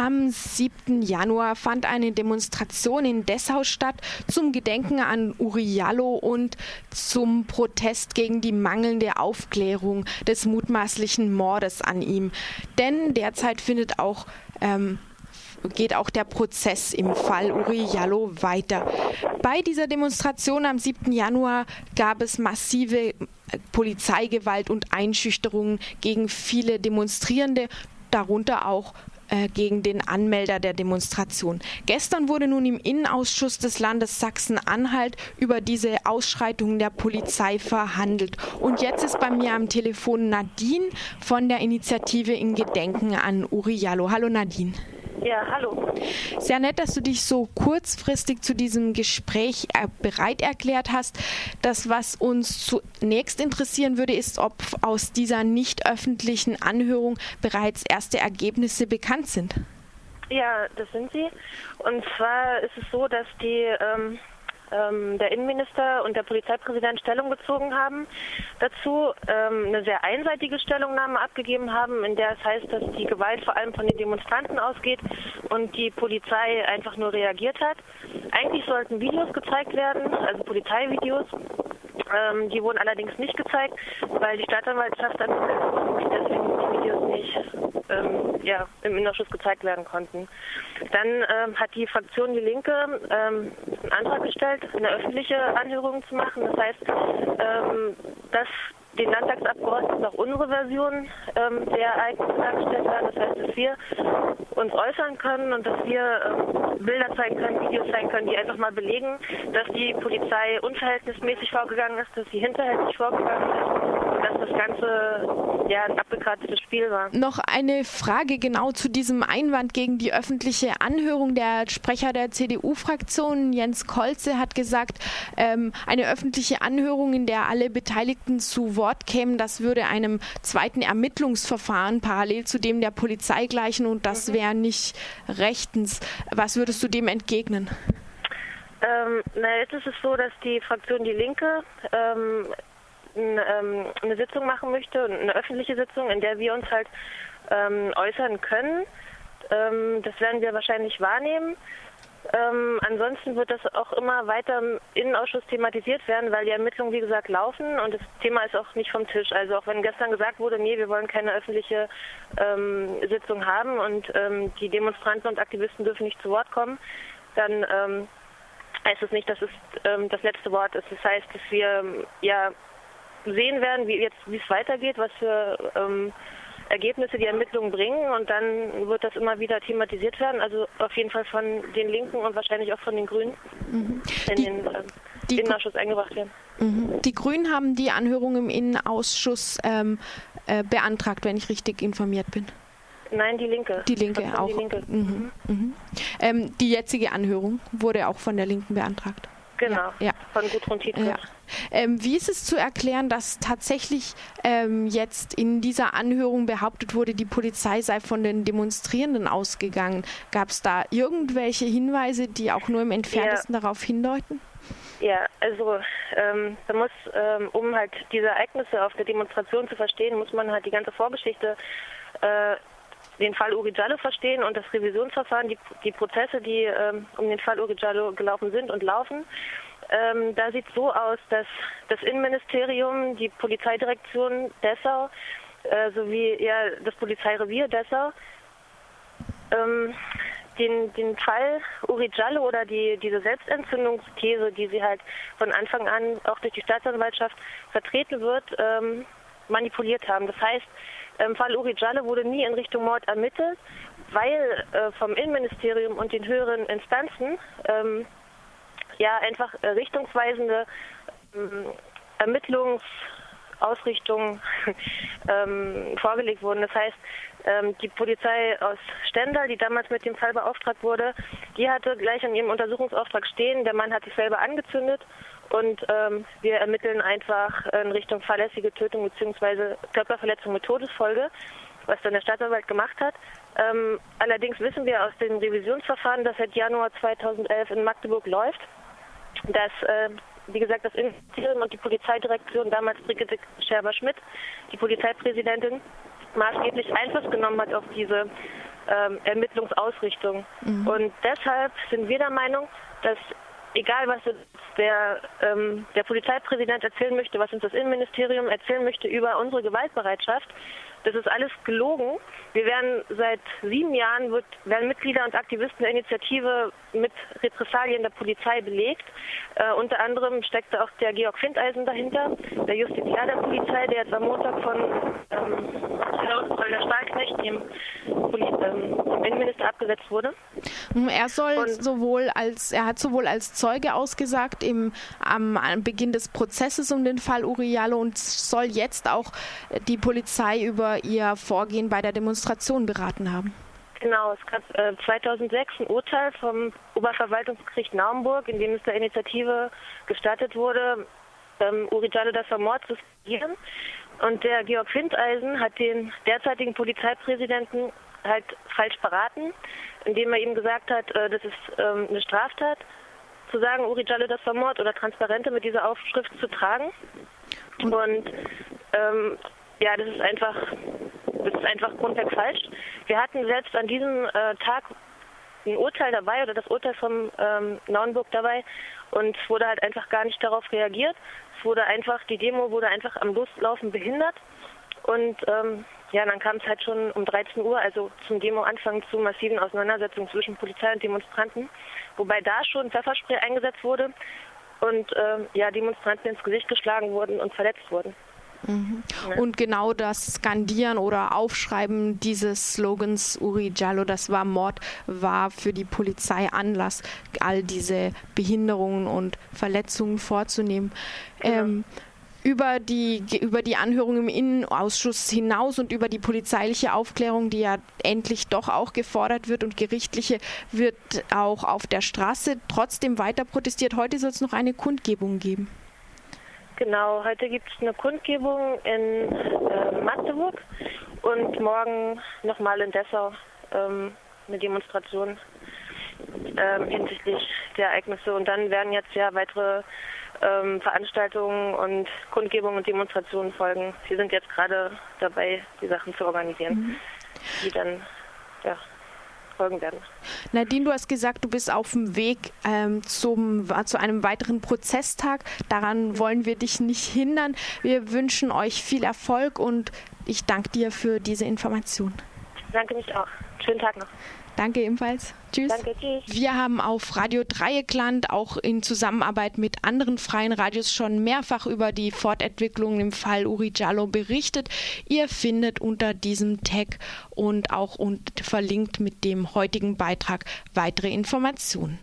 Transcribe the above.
Am 7. Januar fand eine Demonstration in Dessau statt zum Gedenken an Uri Jallo und zum Protest gegen die mangelnde Aufklärung des mutmaßlichen Mordes an ihm. Denn derzeit findet auch ähm, geht auch der Prozess im Fall Uri Jallo weiter. Bei dieser Demonstration am 7. Januar gab es massive Polizeigewalt und Einschüchterungen gegen viele Demonstrierende, darunter auch äh, gegen den Anmelder der Demonstration. Gestern wurde nun im Innenausschuss des Landes Sachsen-Anhalt über diese Ausschreitungen der Polizei verhandelt. Und jetzt ist bei mir am Telefon Nadine von der Initiative in Gedenken an Uri Jallo. Hallo Nadine. Ja, hallo. Sehr nett, dass du dich so kurzfristig zu diesem Gespräch äh, bereit erklärt hast. Das, was uns zunächst interessieren würde, ist, ob aus dieser nicht öffentlichen Anhörung bereits erste Ergebnisse bekannt sind. Ja, das sind sie. Und zwar ist es so, dass die ähm, ähm, der Innenminister und der Polizeipräsident Stellung bezogen haben dazu, ähm, eine sehr einseitige Stellungnahme abgegeben haben, in der es heißt, dass die Gewalt vor allem von den Demonstranten ausgeht und die Polizei einfach nur reagiert hat. Eigentlich sollten Videos gezeigt werden, also Polizeivideos. Ähm, die wurden allerdings nicht gezeigt, weil die Staatsanwaltschaft ermittelt und deswegen die Videos nicht ähm, ja, im Innenausschuss gezeigt werden konnten. Dann ähm, hat die Fraktion Die Linke ähm, einen Antrag gestellt, eine öffentliche Anhörung zu machen. Das heißt, ähm, dass den Landtagsabgeordneten auch unsere Version ähm, der Ereignisse dargestellt werden. Das heißt, dass wir uns äußern können und dass wir ähm, Bilder zeigen können, Videos zeigen können, die einfach mal belegen, dass die Polizei unverhältnismäßig vorgegangen ist, dass sie hinterhältig vorgegangen ist das Ganze ja ein abgekartetes Spiel war. Noch eine Frage genau zu diesem Einwand gegen die öffentliche Anhörung. Der Sprecher der CDU-Fraktion, Jens Kolze, hat gesagt, ähm, eine öffentliche Anhörung, in der alle Beteiligten zu Wort kämen, das würde einem zweiten Ermittlungsverfahren parallel zu dem der Polizei gleichen und das mhm. wäre nicht rechtens. Was würdest du dem entgegnen? Ähm, na, jetzt ist es so, dass die Fraktion Die Linke ähm, eine Sitzung machen möchte, eine öffentliche Sitzung, in der wir uns halt ähm, äußern können. Ähm, das werden wir wahrscheinlich wahrnehmen. Ähm, ansonsten wird das auch immer weiter im Innenausschuss thematisiert werden, weil die Ermittlungen, wie gesagt, laufen und das Thema ist auch nicht vom Tisch. Also auch wenn gestern gesagt wurde, nee, wir wollen keine öffentliche ähm, Sitzung haben und ähm, die Demonstranten und Aktivisten dürfen nicht zu Wort kommen, dann ähm, heißt es nicht, dass es ähm, das letzte Wort ist. Das heißt, dass wir ja sehen werden, wie jetzt wie es weitergeht, was für ähm, Ergebnisse die Ermittlungen bringen und dann wird das immer wieder thematisiert werden. Also auf jeden Fall von den Linken und wahrscheinlich auch von den Grünen mhm. in die, den äh, die Innenausschuss eingebracht werden. Mhm. Die Grünen haben die Anhörung im Innenausschuss ähm, äh, beantragt, wenn ich richtig informiert bin. Nein, die Linke. Die Linke auch. Die, Linke. Mhm. Mhm. Ähm, die jetzige Anhörung wurde auch von der Linken beantragt. Genau, ja. von Gudrun Tietze. Ja. Ähm, wie ist es zu erklären, dass tatsächlich ähm, jetzt in dieser Anhörung behauptet wurde, die Polizei sei von den Demonstrierenden ausgegangen? Gab es da irgendwelche Hinweise, die auch nur im entferntesten ja. darauf hindeuten? Ja, also ähm, da muss, ähm, um halt diese Ereignisse auf der Demonstration zu verstehen, muss man halt die ganze Vorgeschichte äh, den Fall Uri Jallo verstehen und das Revisionsverfahren, die, die Prozesse, die ähm, um den Fall Uri Jallo gelaufen sind und laufen. Ähm, da sieht es so aus, dass das Innenministerium, die Polizeidirektion Dessau äh, sowie ja, das Polizeirevier Dessau ähm, den, den Fall Uri Jallo oder die, diese Selbstentzündungsthese, die sie halt von Anfang an auch durch die Staatsanwaltschaft vertreten wird, ähm, manipuliert haben. Das heißt, im Fall Uri Jalle wurde nie in Richtung Mord ermittelt, weil äh, vom Innenministerium und den höheren Instanzen ähm, ja einfach äh, richtungsweisende ähm, Ermittlungsausrichtungen ähm, vorgelegt wurden. Das heißt, ähm, die Polizei aus Stendal, die damals mit dem Fall beauftragt wurde, die hatte gleich an ihrem Untersuchungsauftrag stehen, der Mann hat sich selber angezündet und ähm, wir ermitteln einfach in Richtung fahrlässige Tötung bzw. Körperverletzung mit Todesfolge, was dann der Staatsanwalt gemacht hat. Ähm, allerdings wissen wir aus dem Revisionsverfahren, das seit Januar 2011 in Magdeburg läuft, dass, äh, wie gesagt, das Innenministerium und die Polizeidirektion, damals Brigitte Scherber-Schmidt, die Polizeipräsidentin, maßgeblich Einfluss genommen hat auf diese ähm, Ermittlungsausrichtung. Mhm. Und deshalb sind wir der Meinung, dass egal was der, ähm, der Polizeipräsident erzählen möchte, was uns das Innenministerium erzählen möchte über unsere Gewaltbereitschaft, das ist alles gelogen. Wir werden seit sieben Jahren wird, werden Mitglieder und Aktivisten der Initiative mit Repressalien der Polizei belegt. Äh, unter anderem steckte auch der Georg Findeisen dahinter, der Justiziar der Polizei, der jetzt am Montag von ähm, Holger Stahlknecht, dem, ähm, dem Innenminister, abgesetzt wurde. Er soll und sowohl als er hat sowohl als Zeuge ausgesagt im am, am Beginn des Prozesses um den Fall Uriallo und soll jetzt auch die Polizei über ihr Vorgehen bei der Demonstration beraten haben. Genau, es gab äh, 2006 ein Urteil vom Oberverwaltungsgericht Naumburg, in dem es der Initiative gestattet wurde, ähm, Uri Jallodas Mord zu studieren. Und der Georg Findeisen hat den derzeitigen Polizeipräsidenten halt falsch beraten, indem er ihm gesagt hat, äh, das ist ähm, eine Straftat, zu sagen, Uri Jallodas Mord oder Transparente mit dieser Aufschrift zu tragen. Und ähm, ja, das ist einfach, das ist einfach grundweg falsch. Wir hatten selbst an diesem äh, Tag ein Urteil dabei oder das Urteil vom ähm, Naunburg dabei und es wurde halt einfach gar nicht darauf reagiert. Es wurde einfach, die Demo wurde einfach am Loslaufen behindert und ähm, ja, dann kam es halt schon um 13 Uhr, also zum Demo-Anfang zu massiven Auseinandersetzungen zwischen Polizei und Demonstranten, wobei da schon Pfefferspray eingesetzt wurde und ähm, ja, Demonstranten ins Gesicht geschlagen wurden und verletzt wurden. Mhm. Und genau das Skandieren oder Aufschreiben dieses Slogans Uri Jallo, das war Mord, war für die Polizei Anlass, all diese Behinderungen und Verletzungen vorzunehmen. Ja. Ähm, über die, über die Anhörung im Innenausschuss hinaus und über die polizeiliche Aufklärung, die ja endlich doch auch gefordert wird und gerichtliche, wird auch auf der Straße trotzdem weiter protestiert. Heute soll es noch eine Kundgebung geben. Genau, heute gibt es eine Kundgebung in äh, Magdeburg und morgen nochmal in Dessau ähm, eine Demonstration ähm, hinsichtlich der Ereignisse. Und dann werden jetzt ja weitere ähm, Veranstaltungen und Kundgebungen und Demonstrationen folgen. Wir sind jetzt gerade dabei, die Sachen zu organisieren, mhm. die dann ja, folgen werden. Nadine, du hast gesagt, du bist auf dem Weg ähm, zum, zu einem weiteren Prozesstag. Daran wollen wir dich nicht hindern. Wir wünschen euch viel Erfolg und ich danke dir für diese Information. Danke mich auch. Schönen Tag noch. Danke ebenfalls. Tschüss. Danke, tschüss. Wir haben auf Radio Dreieckland auch in Zusammenarbeit mit anderen freien Radios schon mehrfach über die Fortentwicklung im Fall Uri Jallo berichtet. Ihr findet unter diesem Tag und auch und verlinkt mit dem heutigen Beitrag weitere Informationen.